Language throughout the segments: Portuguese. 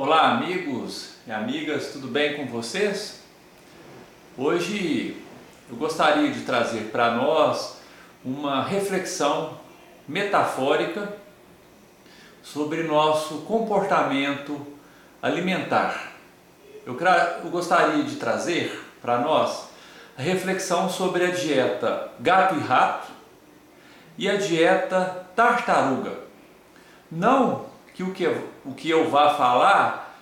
Olá, amigos e amigas, tudo bem com vocês? Hoje eu gostaria de trazer para nós uma reflexão metafórica sobre nosso comportamento alimentar. Eu, eu gostaria de trazer para nós a reflexão sobre a dieta gato e rato e a dieta tartaruga. Não que o que o que eu vá falar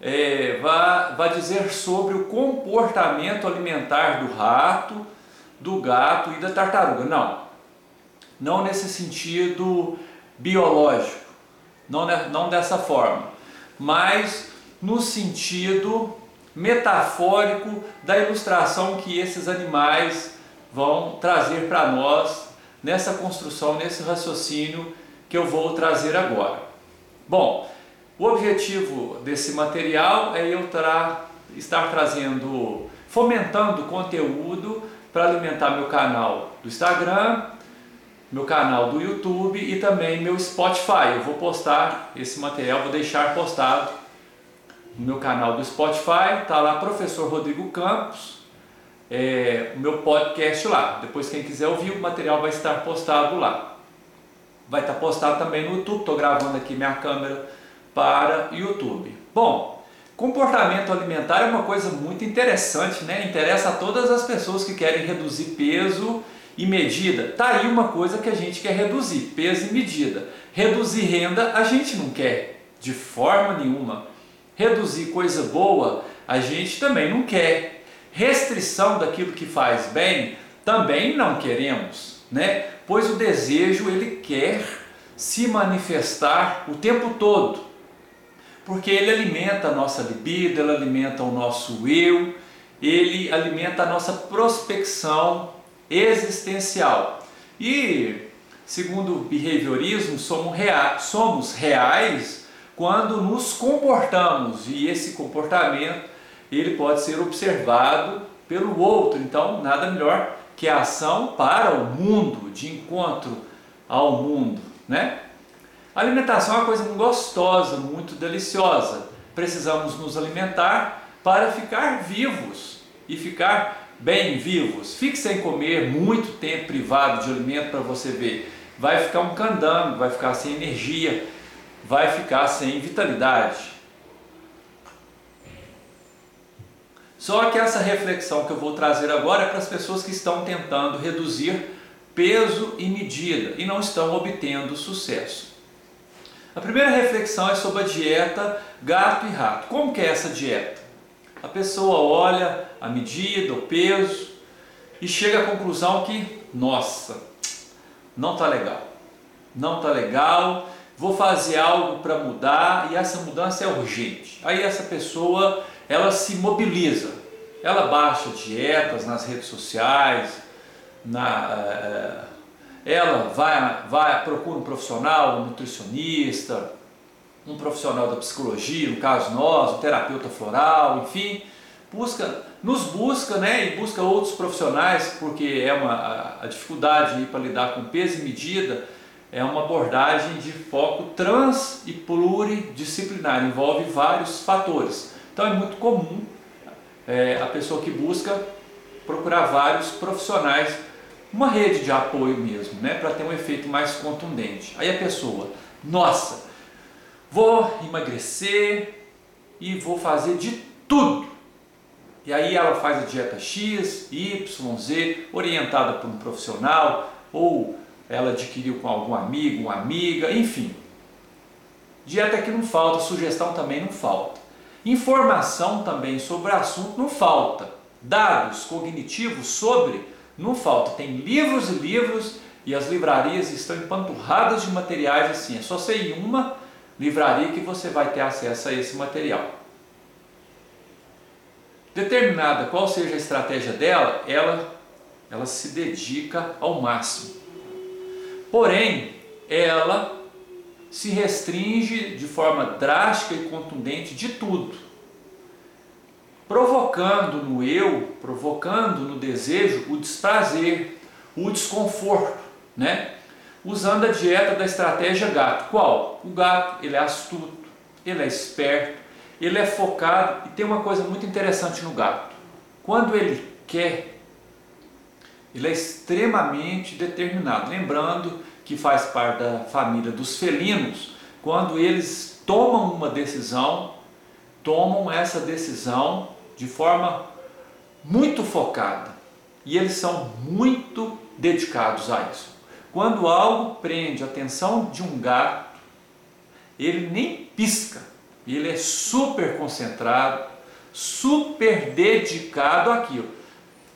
é, vá, vá dizer sobre o comportamento alimentar do rato, do gato e da tartaruga. Não. Não nesse sentido biológico, não, não dessa forma, mas no sentido metafórico da ilustração que esses animais vão trazer para nós nessa construção, nesse raciocínio que eu vou trazer agora. Bom, o objetivo desse material é eu tra estar trazendo, fomentando conteúdo para alimentar meu canal do Instagram, meu canal do YouTube e também meu Spotify. Eu vou postar esse material, vou deixar postado no meu canal do Spotify, tá lá Professor Rodrigo Campos, é, o meu podcast lá. Depois quem quiser ouvir o material vai estar postado lá vai estar postado também no YouTube. Estou gravando aqui minha câmera para YouTube. Bom, comportamento alimentar é uma coisa muito interessante, né? Interessa a todas as pessoas que querem reduzir peso e medida. Tá aí uma coisa que a gente quer reduzir, peso e medida. Reduzir renda a gente não quer de forma nenhuma. Reduzir coisa boa a gente também não quer. Restrição daquilo que faz bem também não queremos né? Pois o desejo ele quer se manifestar o tempo todo, porque ele alimenta a nossa libido, ele alimenta o nosso eu, ele alimenta a nossa prospecção existencial. E segundo o behaviorismo, somos, somos reais quando nos comportamos e esse comportamento ele pode ser observado pelo outro. Então, nada melhor que a ação para o mundo, de encontro ao mundo, né? Alimentação é uma coisa gostosa, muito deliciosa. Precisamos nos alimentar para ficar vivos e ficar bem vivos. Fique sem comer muito tempo privado de alimento para você ver. Vai ficar um candango, vai ficar sem energia, vai ficar sem vitalidade. Só que essa reflexão que eu vou trazer agora é para as pessoas que estão tentando reduzir peso e medida e não estão obtendo sucesso. A primeira reflexão é sobre a dieta gato e rato. Como que é essa dieta? A pessoa olha a medida, o peso e chega à conclusão que, nossa, não está legal. Não está legal, vou fazer algo para mudar e essa mudança é urgente. Aí essa pessoa ela se mobiliza, ela baixa dietas nas redes sociais, na, eh, ela vai, vai procura um profissional, um nutricionista, um profissional da psicologia, no caso nós, um terapeuta floral, enfim, busca, nos busca, né, e busca outros profissionais, porque é uma a, a dificuldade para lidar com peso e medida é uma abordagem de foco trans e pluridisciplinar, envolve vários fatores. Então é muito comum é, a pessoa que busca procurar vários profissionais, uma rede de apoio mesmo, né, para ter um efeito mais contundente. Aí a pessoa, nossa, vou emagrecer e vou fazer de tudo. E aí ela faz a dieta X, Y, Z, orientada por um profissional, ou ela adquiriu com algum amigo, uma amiga, enfim. Dieta que não falta, sugestão também não falta. Informação também sobre o assunto não falta. Dados cognitivos sobre não falta. Tem livros e livros e as livrarias estão empanturradas de materiais assim. É só você ir em uma livraria que você vai ter acesso a esse material. Determinada qual seja a estratégia dela, ela, ela se dedica ao máximo. Porém, ela se restringe de forma drástica e contundente de tudo, provocando no eu, provocando no desejo o desprazer, o desconforto, né? Usando a dieta da estratégia gato. Qual? O gato, ele é astuto, ele é esperto, ele é focado e tem uma coisa muito interessante no gato. Quando ele quer, ele é extremamente determinado. Lembrando que faz parte da família dos felinos, quando eles tomam uma decisão, tomam essa decisão de forma muito focada e eles são muito dedicados a isso. Quando algo prende a atenção de um gato, ele nem pisca, ele é super concentrado, super dedicado àquilo.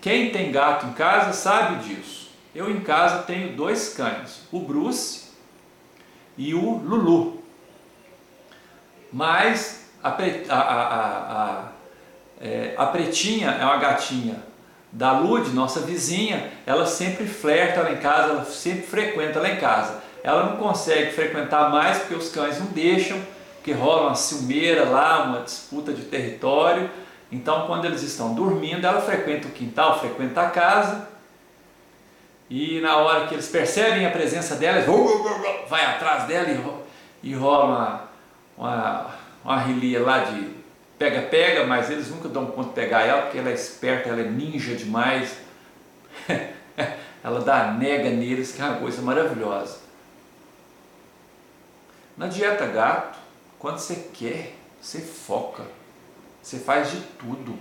Quem tem gato em casa sabe disso. Eu em casa tenho dois cães, o Bruce e o Lulu. Mas a, a, a, a, é, a Pretinha é uma gatinha da Lud, nossa vizinha, ela sempre flerta lá em casa, ela sempre frequenta lá em casa. Ela não consegue frequentar mais porque os cães não deixam, porque rola uma ciumeira lá, uma disputa de território. Então, quando eles estão dormindo, ela frequenta o quintal, frequenta a casa. E na hora que eles percebem a presença dela, vai atrás dela e, rola uma, uma, uma lá de pega-pega, mas eles nunca dão conta de pegar ela, porque ela é esperta, ela é ninja demais. ela dá nega neles, que é uma coisa maravilhosa. Na dieta gato, quando você quer, você foca, você faz de tudo.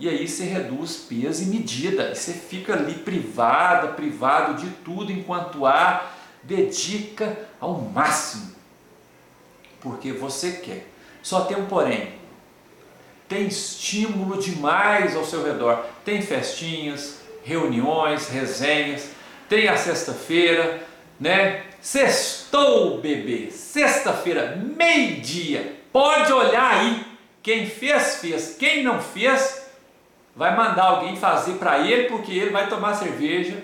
E aí você reduz peso e medida, e você fica ali privada, privado de tudo, enquanto há, dedica ao máximo, porque você quer. Só tem um porém. Tem estímulo demais ao seu redor. Tem festinhas, reuniões, resenhas. Tem a sexta-feira, né? Sextou, bebê. Sexta-feira, meio-dia. Pode olhar aí. Quem fez, fez. Quem não fez, vai mandar alguém fazer para ele, porque ele vai tomar cerveja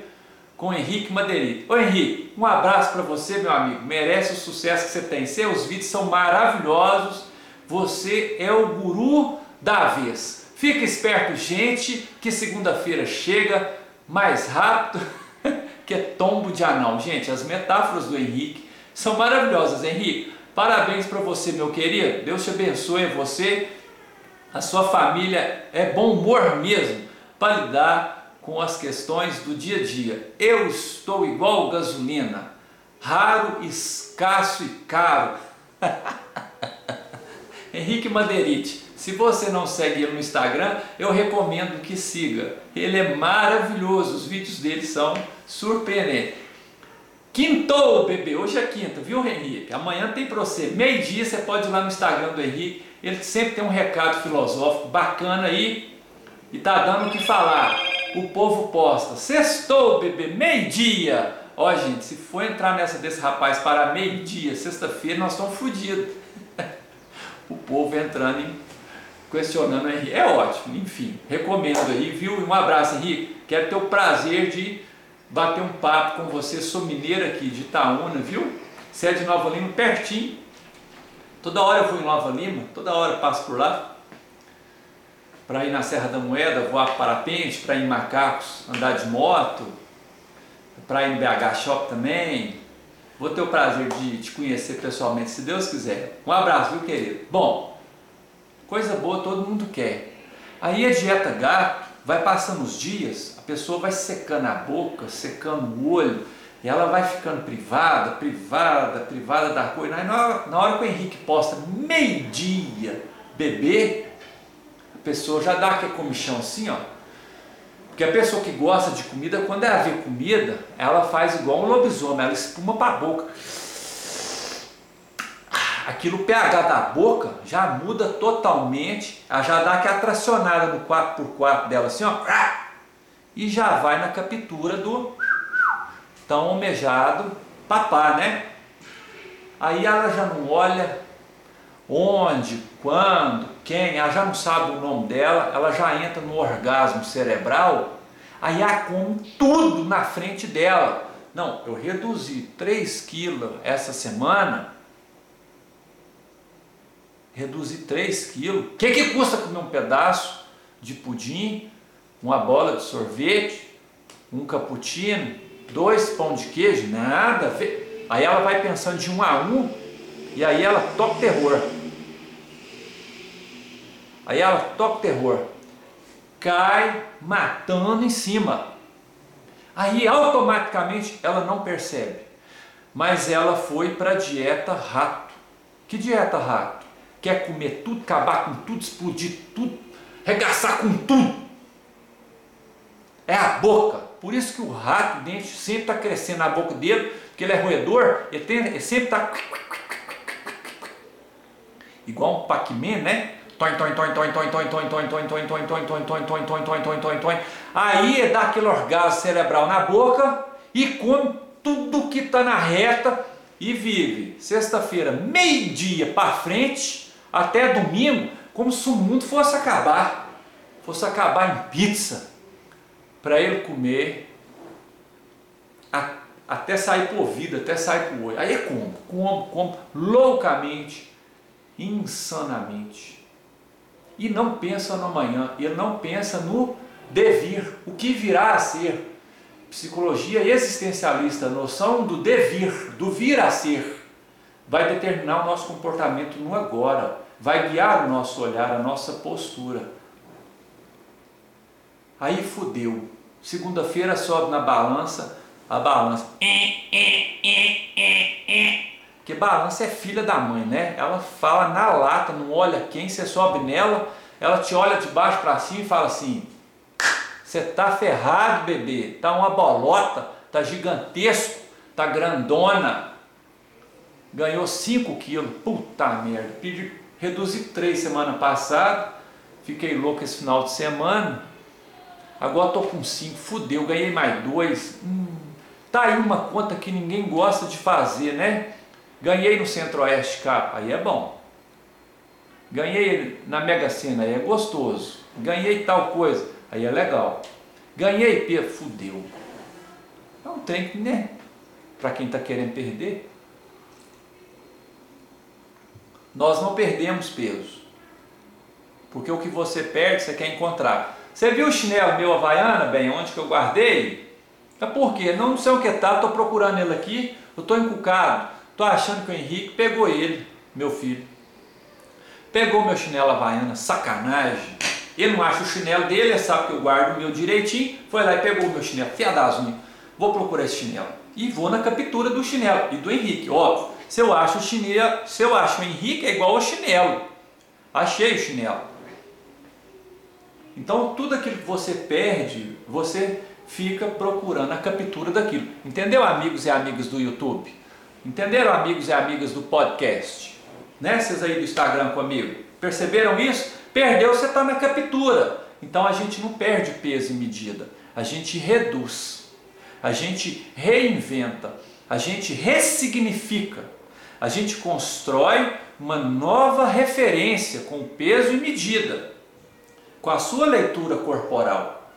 com Henrique Madeirite. Ô Henrique, um abraço para você, meu amigo. Merece o sucesso que você tem. Seus vídeos são maravilhosos você é o guru da vez. Fica esperto, gente, que segunda-feira chega mais rápido que é tombo de anão. Gente, as metáforas do Henrique são maravilhosas. Henrique, parabéns para você, meu querido. Deus te abençoe você. A sua família é bom humor mesmo para lidar com as questões do dia a dia. Eu estou igual gasolina, raro, escasso e caro. Henrique Madeirite. Se você não segue ele no Instagram, eu recomendo que siga. Ele é maravilhoso, os vídeos dele são surpreendentes. Quintou, bebê, hoje é quinta, viu, Henrique? Amanhã tem para você, meio-dia você pode ir lá no Instagram do Henrique, ele sempre tem um recado filosófico bacana aí e tá dando o que falar. O povo posta, sextou, bebê, meio-dia. Ó, gente, se for entrar nessa desse rapaz para meio-dia, sexta-feira, nós estamos fodidos o povo entrando e questionando o Henrique. É ótimo, enfim, recomendo aí, viu? Um abraço, Henrique. Quero ter o prazer de bater um papo com você. Sou mineiro aqui de Itaúna, viu? Você é de Nova Lima, pertinho. Toda hora eu vou em Nova Lima, toda hora passo por lá. Para ir na Serra da Moeda, voar parapente, para ir em Macacos, andar de moto, para ir no BH Shop também, Vou ter o prazer de te conhecer pessoalmente, se Deus quiser. Um abraço, viu, querido? Bom, coisa boa todo mundo quer. Aí a dieta gato, vai passando os dias, a pessoa vai secando a boca, secando o olho, e ela vai ficando privada, privada, privada da coisa. Aí na hora, na hora que o Henrique posta meio-dia, bebê, a pessoa já dá aquele comichão assim, ó porque a pessoa que gosta de comida, quando ela vê comida, ela faz igual um lobisomem, ela espuma para a boca. Aquilo, pH da boca já muda totalmente, ela já dá aquela tracionada no 4x4 dela assim, ó, e já vai na captura do tão almejado papá, né? Aí ela já não olha onde, quando, quem, ela já não sabe o nome dela, ela já entra no orgasmo cerebral, aí come tudo na frente dela. Não, eu reduzi 3 quilos essa semana, reduzi 3 quilos. O que, que custa comer um pedaço de pudim, uma bola de sorvete, um cappuccino, dois pão de queijo? Nada. Aí ela vai pensando de um a um e aí ela toca terror. Aí ela toca o terror, cai matando em cima. Aí automaticamente ela não percebe, mas ela foi para a dieta rato. Que dieta rato? Quer comer tudo, acabar com tudo, explodir tudo, regaçar com tudo. É a boca. Por isso que o rato, o dente sempre está crescendo na boca dele, porque ele é roedor, ele, tem, ele sempre está igual um Pac-Man, né? Aí dá aquele orgasmo cerebral na boca e come tudo que está na reta e vive sexta-feira, meio-dia para frente, até domingo, como se o mundo fosse acabar, fosse acabar em pizza, para ele comer até sair por vida, até sair por olho. Aí é como? Como, como, loucamente, insanamente. E não pensa no amanhã, ele não pensa no devir, o que virá a ser. Psicologia existencialista, a noção do devir, do vir a ser, vai determinar o nosso comportamento no agora, vai guiar o nosso olhar, a nossa postura. Aí fudeu. Segunda-feira sobe na balança, a balança. Porque balança é filha da mãe, né? Ela fala na lata, não olha quem, você sobe nela, ela te olha de baixo para cima e fala assim: Você tá ferrado, bebê, tá uma bolota, tá gigantesco, tá grandona. Ganhou 5 quilos, puta merda. Pedi, reduzi 3 semana passada, fiquei louco esse final de semana. Agora tô com 5, fudeu, ganhei mais 2. Hum, tá aí uma conta que ninguém gosta de fazer, né? Ganhei no Centro-Oeste Cap, aí é bom. Ganhei na Mega Sena, aí é gostoso. Ganhei tal coisa, aí é legal. Ganhei peso, fudeu. É um trem que, né? Para quem está querendo perder. Nós não perdemos peso. Porque o que você perde, você quer encontrar. Você viu o chinelo meu Havaiana, bem, onde que eu guardei? É porque não sei o que tá, estou procurando ele aqui, eu estou encucado. Tô achando que o Henrique pegou ele, meu filho. Pegou meu chinelo havaiana, sacanagem. Ele não acha o chinelo dele, ele sabe que eu guardo o meu direitinho. Foi lá e pegou o meu chinelo, fiadazinho. Vou procurar esse chinelo. E vou na captura do chinelo e do Henrique, óbvio. Se eu acho o chinelo, se eu acho o Henrique é igual ao chinelo. Achei o chinelo. Então tudo aquilo que você perde, você fica procurando a captura daquilo. Entendeu, amigos e amigas do YouTube? Entenderam, amigos e amigas do podcast? Né? Vocês aí do Instagram comigo? Perceberam isso? Perdeu, você está na captura. Então a gente não perde peso e medida, a gente reduz, a gente reinventa, a gente ressignifica, a gente constrói uma nova referência com peso e medida, com a sua leitura corporal.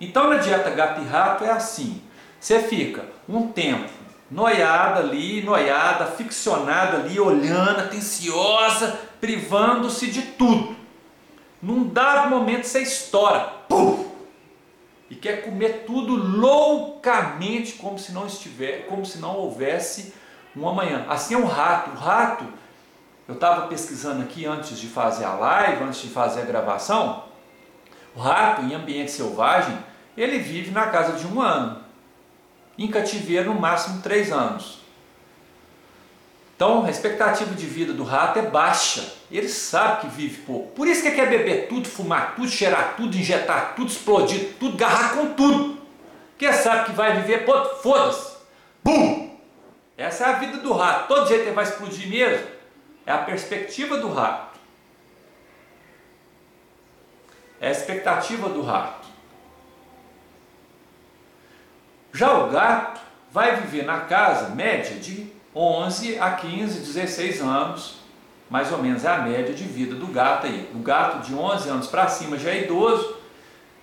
Então na dieta gato e rato é assim: você fica um tempo noiada ali, noiada, ficcionada ali, olhando, atenciosa, privando-se de tudo. Num dado momento você estoura, pum, e quer comer tudo loucamente, como se não estiver, como se não houvesse um amanhã. Assim é um rato. O rato, eu estava pesquisando aqui antes de fazer a live, antes de fazer a gravação. O rato em ambiente selvagem, ele vive na casa de um ano em cativeiro no máximo 3 anos. Então a expectativa de vida do rato é baixa. Ele sabe que vive pouco. Por isso que quer beber tudo, fumar tudo, cheirar tudo, injetar tudo, explodir tudo, agarrar com tudo. Porque sabe que vai viver, foda-se. Bum! Essa é a vida do rato. Todo jeito ele vai explodir mesmo. É a perspectiva do rato. É a expectativa do rato. Já o gato vai viver na casa média de 11 a 15, 16 anos, mais ou menos é a média de vida do gato aí. O gato de 11 anos para cima já é idoso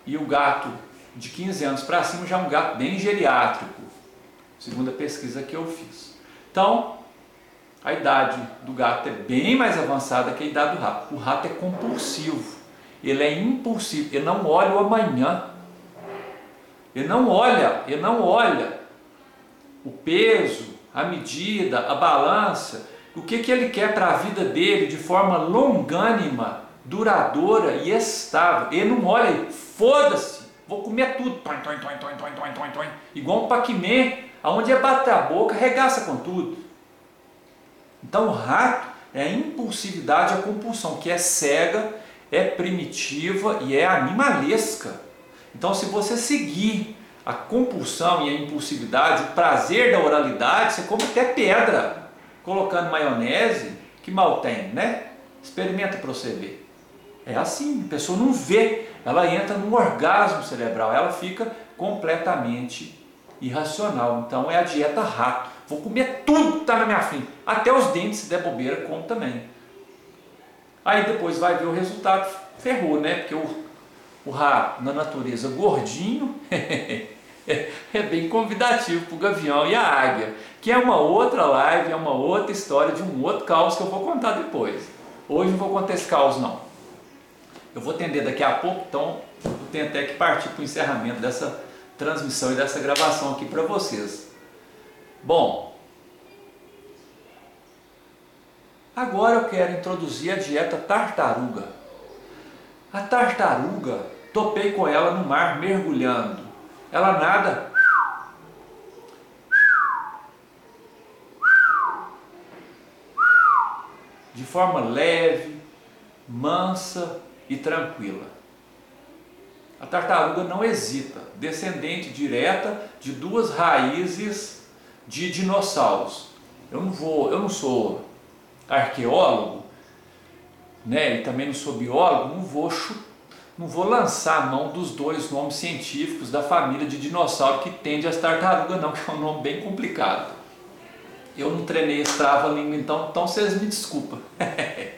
e o gato de 15 anos para cima já é um gato bem geriátrico, segundo a pesquisa que eu fiz. Então, a idade do gato é bem mais avançada que a idade do rato. O rato é compulsivo, ele é impulsivo, ele não olha o amanhã, ele não olha, ele não olha o peso, a medida, a balança, o que, que ele quer para a vida dele de forma longânima, duradoura e estável. Ele não olha e foda-se, vou comer tudo, toin, toin, toin, toin, toin, toin, toin, toin. igual um Pac-Man, aonde é bater a boca, regaça com tudo. Então o rato é a impulsividade, a compulsão, que é cega, é primitiva e é animalesca. Então se você seguir a compulsão e a impulsividade, o prazer da oralidade, você come até pedra, colocando maionese, que mal tem, né? Experimenta para você ver. É assim, a pessoa não vê, ela entra num orgasmo cerebral, ela fica completamente irracional. Então é a dieta rato. Vou comer tudo que está na minha frente, até os dentes, se der bobeira, como também. Aí depois vai ver o resultado, ferrou, né? Porque o, o rato, na natureza gordinho, é bem convidativo para o gavião e a águia, que é uma outra live, é uma outra história de um outro caos que eu vou contar depois. Hoje não vou contar esse caos não. Eu vou atender daqui a pouco, então eu tenho até que partir para o encerramento dessa transmissão e dessa gravação aqui para vocês. Bom, agora eu quero introduzir a dieta tartaruga. A tartaruga, topei com ela no mar mergulhando. Ela nada de forma leve, mansa e tranquila. A tartaruga não hesita, descendente direta de duas raízes de dinossauros. Eu não vou, eu não sou arqueólogo, né, e também não sou biólogo, não vou não vou lançar a mão dos dois nomes científicos da família de dinossauro que tende às tartarugas não, que é um nome bem complicado. Eu não treinei esse trava-língua então, então vocês me desculpam.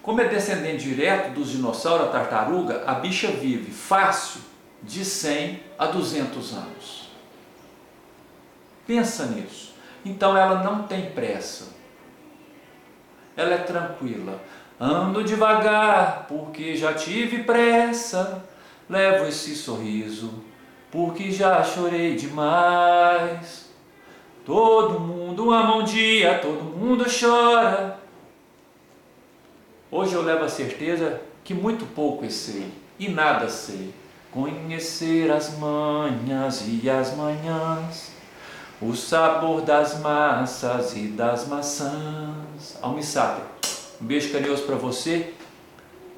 Como é descendente direto dos dinossauros, a tartaruga, a bicha vive fácil de 100 a 200 anos. Pensa nisso. Então ela não tem pressa. Ela é tranquila. Ando devagar, porque já tive pressa. Levo esse sorriso, porque já chorei demais. Todo mundo ama um dia, todo mundo chora. Hoje eu levo a certeza que muito pouco sei e nada sei. Conhecer as manhas e as manhãs o sabor das massas e das maçãs. Almissáter, um beijo carinhoso para você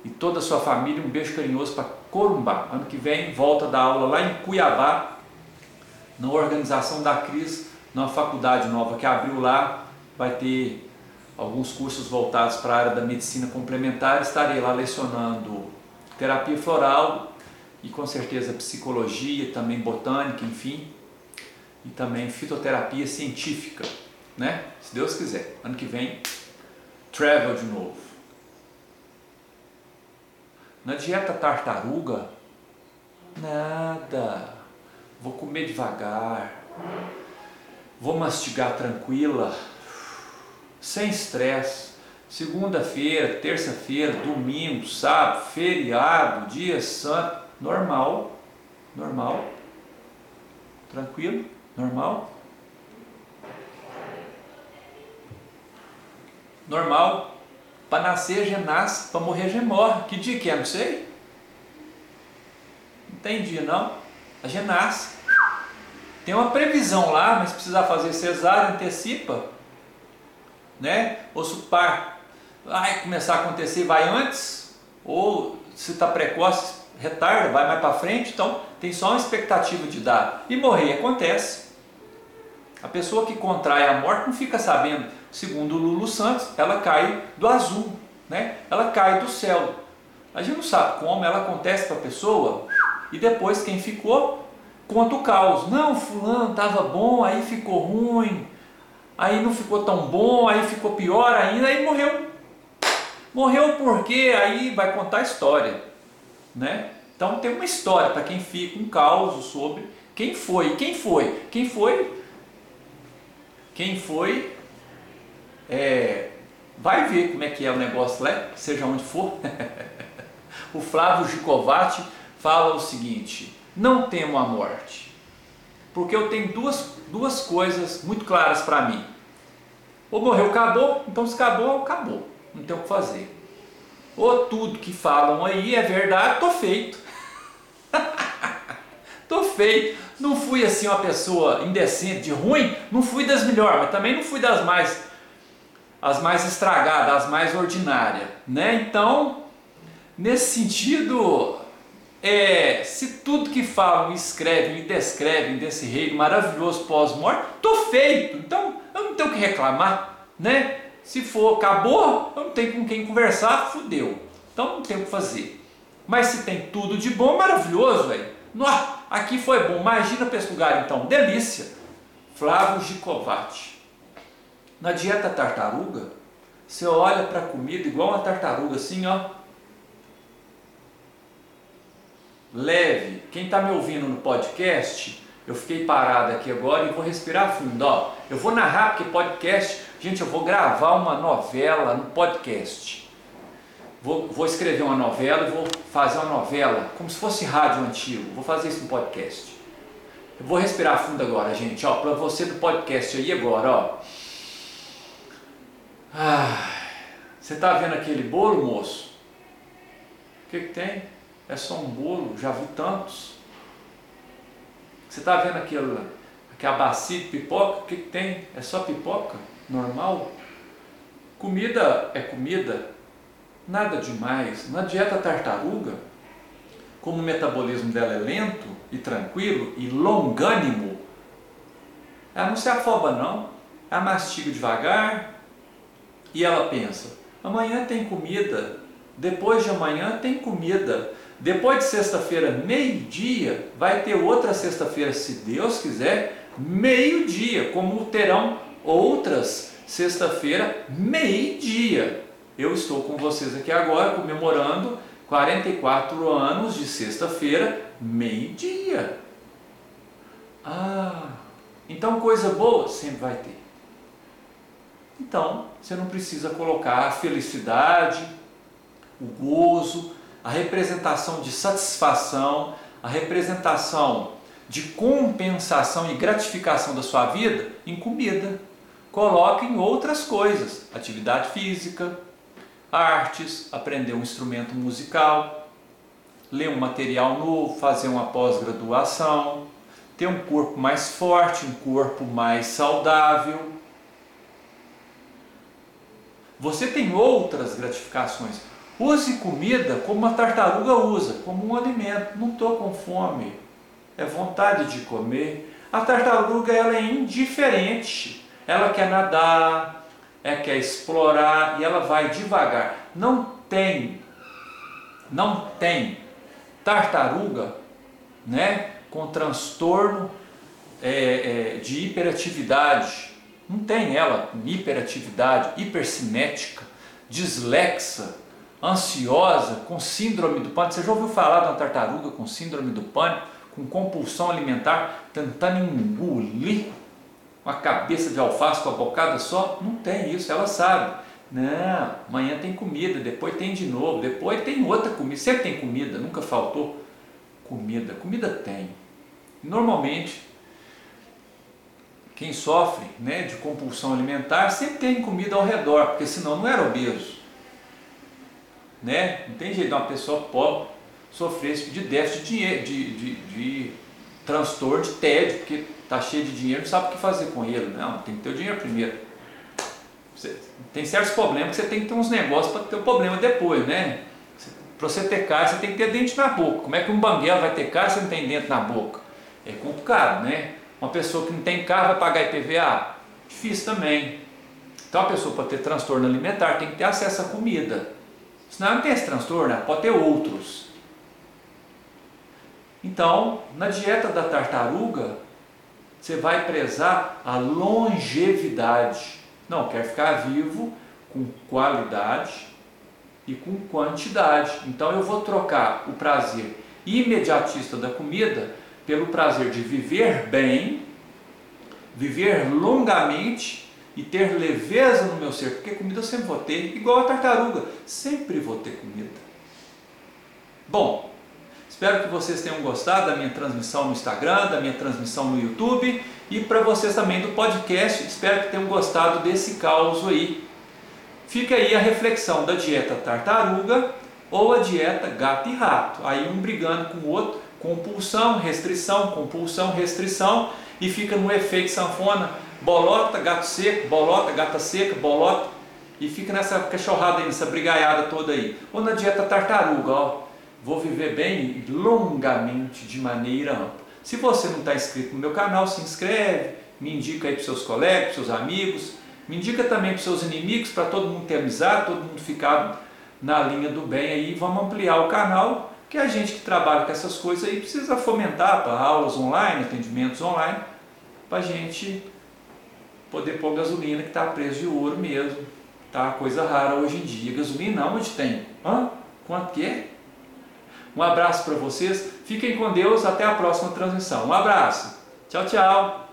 e toda a sua família, um beijo carinhoso para Corumbá. Ano que vem, volta da aula lá em Cuiabá, na organização da Cris, numa faculdade nova que abriu lá, vai ter alguns cursos voltados para a área da medicina complementar. Estarei lá lecionando terapia floral e com certeza psicologia, também botânica, enfim e também fitoterapia científica, né? Se Deus quiser. Ano que vem, travel de novo. Na dieta tartaruga, nada. Vou comer devagar. Vou mastigar tranquila, sem estresse. Segunda-feira, terça-feira, domingo, sábado, feriado, dia santo, normal, normal, tranquilo. Normal? Normal. Para nascer já nasce, para morrer já morre. Que dia que é? Não sei. Não tem dia não. A gente nasce. Tem uma previsão lá, mas se precisar fazer cesárea, antecipa. Né? Ou se o par vai começar a acontecer, vai antes. Ou se está precoce, retarda, vai mais para frente. Então tem só uma expectativa de dar. E morrer acontece. A pessoa que contrai a morte não fica sabendo. Segundo Lulu Santos, ela cai do azul, né? ela cai do céu. A gente não sabe como ela acontece para a pessoa e depois quem ficou conta o caos. Não, fulano estava bom, aí ficou ruim, aí não ficou tão bom, aí ficou pior ainda, aí morreu. Morreu porque aí vai contar a história, né? Então tem uma história para quem fica um caos sobre quem foi, quem foi, quem foi quem foi, é, vai ver como é que é o negócio lá, seja onde for. o Flávio Gicovati fala o seguinte: não temo a morte, porque eu tenho duas, duas coisas muito claras para mim. Ou morreu, acabou, então se acabou, acabou, não tem o que fazer. ou tudo que falam aí é verdade, tô feito. Tô feito. Não fui assim uma pessoa indecente, ruim, não fui das melhores, mas também não fui das mais as mais estragadas, as mais ordinárias, né? Então, nesse sentido, é, se tudo que falam, escrevem e descrevem desse reino maravilhoso pós-morte, tô feito. Então, eu não tenho o que reclamar, né? Se for, acabou, eu não tenho com quem conversar, fudeu. Então não tem o que fazer. Mas se tem tudo de bom, maravilhoso, velho. Aqui foi bom. Imagina para esse lugar então. Delícia. Flávio Gicovati. Na dieta tartaruga, você olha para a comida igual uma tartaruga, assim, ó. Leve. Quem está me ouvindo no podcast, eu fiquei parado aqui agora e vou respirar fundo, ó. Eu vou narrar porque podcast, gente, eu vou gravar uma novela no podcast. Vou, vou escrever uma novela e vou fazer uma novela como se fosse rádio antigo. Vou fazer isso no podcast. Eu vou respirar fundo agora, gente, ó, para você do podcast aí agora, ó. Ah, você está vendo aquele bolo, moço? O que, que tem? É só um bolo, já vi tantos. Você está vendo aquela, aquela bacia de pipoca? O que, que tem? É só pipoca? Normal? Comida é comida, nada demais. Na dieta tartaruga, como o metabolismo dela é lento e tranquilo e longânimo, ela não se afoba não, ela mastiga devagar e ela pensa, amanhã tem comida, depois de amanhã tem comida, depois de sexta-feira, meio-dia, vai ter outra sexta-feira, se Deus quiser, meio-dia, como terão outras sexta-feira, meio-dia. Eu estou com vocês aqui agora comemorando 44 anos de sexta-feira, meio-dia. Ah, então coisa boa sempre vai ter. Então, você não precisa colocar a felicidade, o gozo, a representação de satisfação, a representação de compensação e gratificação da sua vida em comida. Coloque em outras coisas, atividade física, artes, aprender um instrumento musical, ler um material novo, fazer uma pós-graduação, ter um corpo mais forte, um corpo mais saudável. Você tem outras gratificações. Use comida como uma tartaruga usa, como um alimento. Não estou com fome, é vontade de comer. A tartaruga ela é indiferente. Ela quer nadar, ela quer explorar e ela vai devagar. Não tem, não tem tartaruga, né, com transtorno é, é, de hiperatividade. Não tem ela hiperatividade, hipercinética, dislexa ansiosa, com síndrome do pânico. Você já ouviu falar de uma tartaruga com síndrome do pânico, com compulsão alimentar, tentando engolir uma cabeça de alface com a bocada só? Não tem isso, ela sabe. Não, amanhã tem comida, depois tem de novo, depois tem outra comida. Sempre tem comida, nunca faltou comida. Comida tem. Normalmente, quem sofre né, de compulsão alimentar sempre tem comida ao redor, porque senão não era obeso né? Não tem jeito de uma pessoa pobre sofrer esse de déficit de dinheiro, de, de, de transtorno, de tédio, porque está cheio de dinheiro, não sabe o que fazer com ele. Não, tem que ter o dinheiro primeiro. Você, tem certos problemas que você tem que ter uns negócios para ter o problema depois, né? Para você ter cara, você tem que ter dente na boca. Como é que um banguela vai ter cara se não tem dente na boca? É complicado, né? Uma pessoa que não tem carro vai pagar IPVA? Difícil também. Então a pessoa para ter transtorno alimentar tem que ter acesso à comida. Senão não tem esse transtorno, pode ter outros. Então, na dieta da tartaruga, você vai prezar a longevidade. Não, quer ficar vivo com qualidade e com quantidade. Então eu vou trocar o prazer imediatista da comida pelo prazer de viver bem, viver longamente e ter leveza no meu ser, porque comida eu sempre vou ter, igual a tartaruga, sempre vou ter comida. Bom, espero que vocês tenham gostado da minha transmissão no Instagram, da minha transmissão no YouTube e para vocês também do podcast, espero que tenham gostado desse caos aí. fica aí a reflexão da dieta tartaruga ou a dieta gato e rato. Aí um brigando com o outro, compulsão, restrição, compulsão, restrição, e fica no efeito sanfona, bolota, gato seco, bolota, gata seca, bolota, e fica nessa cachorrada aí, nessa brigaiada toda aí. Ou na dieta tartaruga, ó, vou viver bem longamente, de maneira ampla. Se você não está inscrito no meu canal, se inscreve, me indica aí para seus colegas, para seus amigos, me indica também para seus inimigos, para todo mundo ter amizade, todo mundo ficar na linha do bem aí, vamos ampliar o canal, que a gente que trabalha com essas coisas aí precisa fomentar para aulas online, atendimentos online, para a gente poder pôr gasolina que está preso de ouro mesmo. Tá coisa rara hoje em dia. Gasolina onde tem? Hã? Quanto que é? Um abraço para vocês. Fiquem com Deus. Até a próxima transmissão. Um abraço. Tchau, tchau.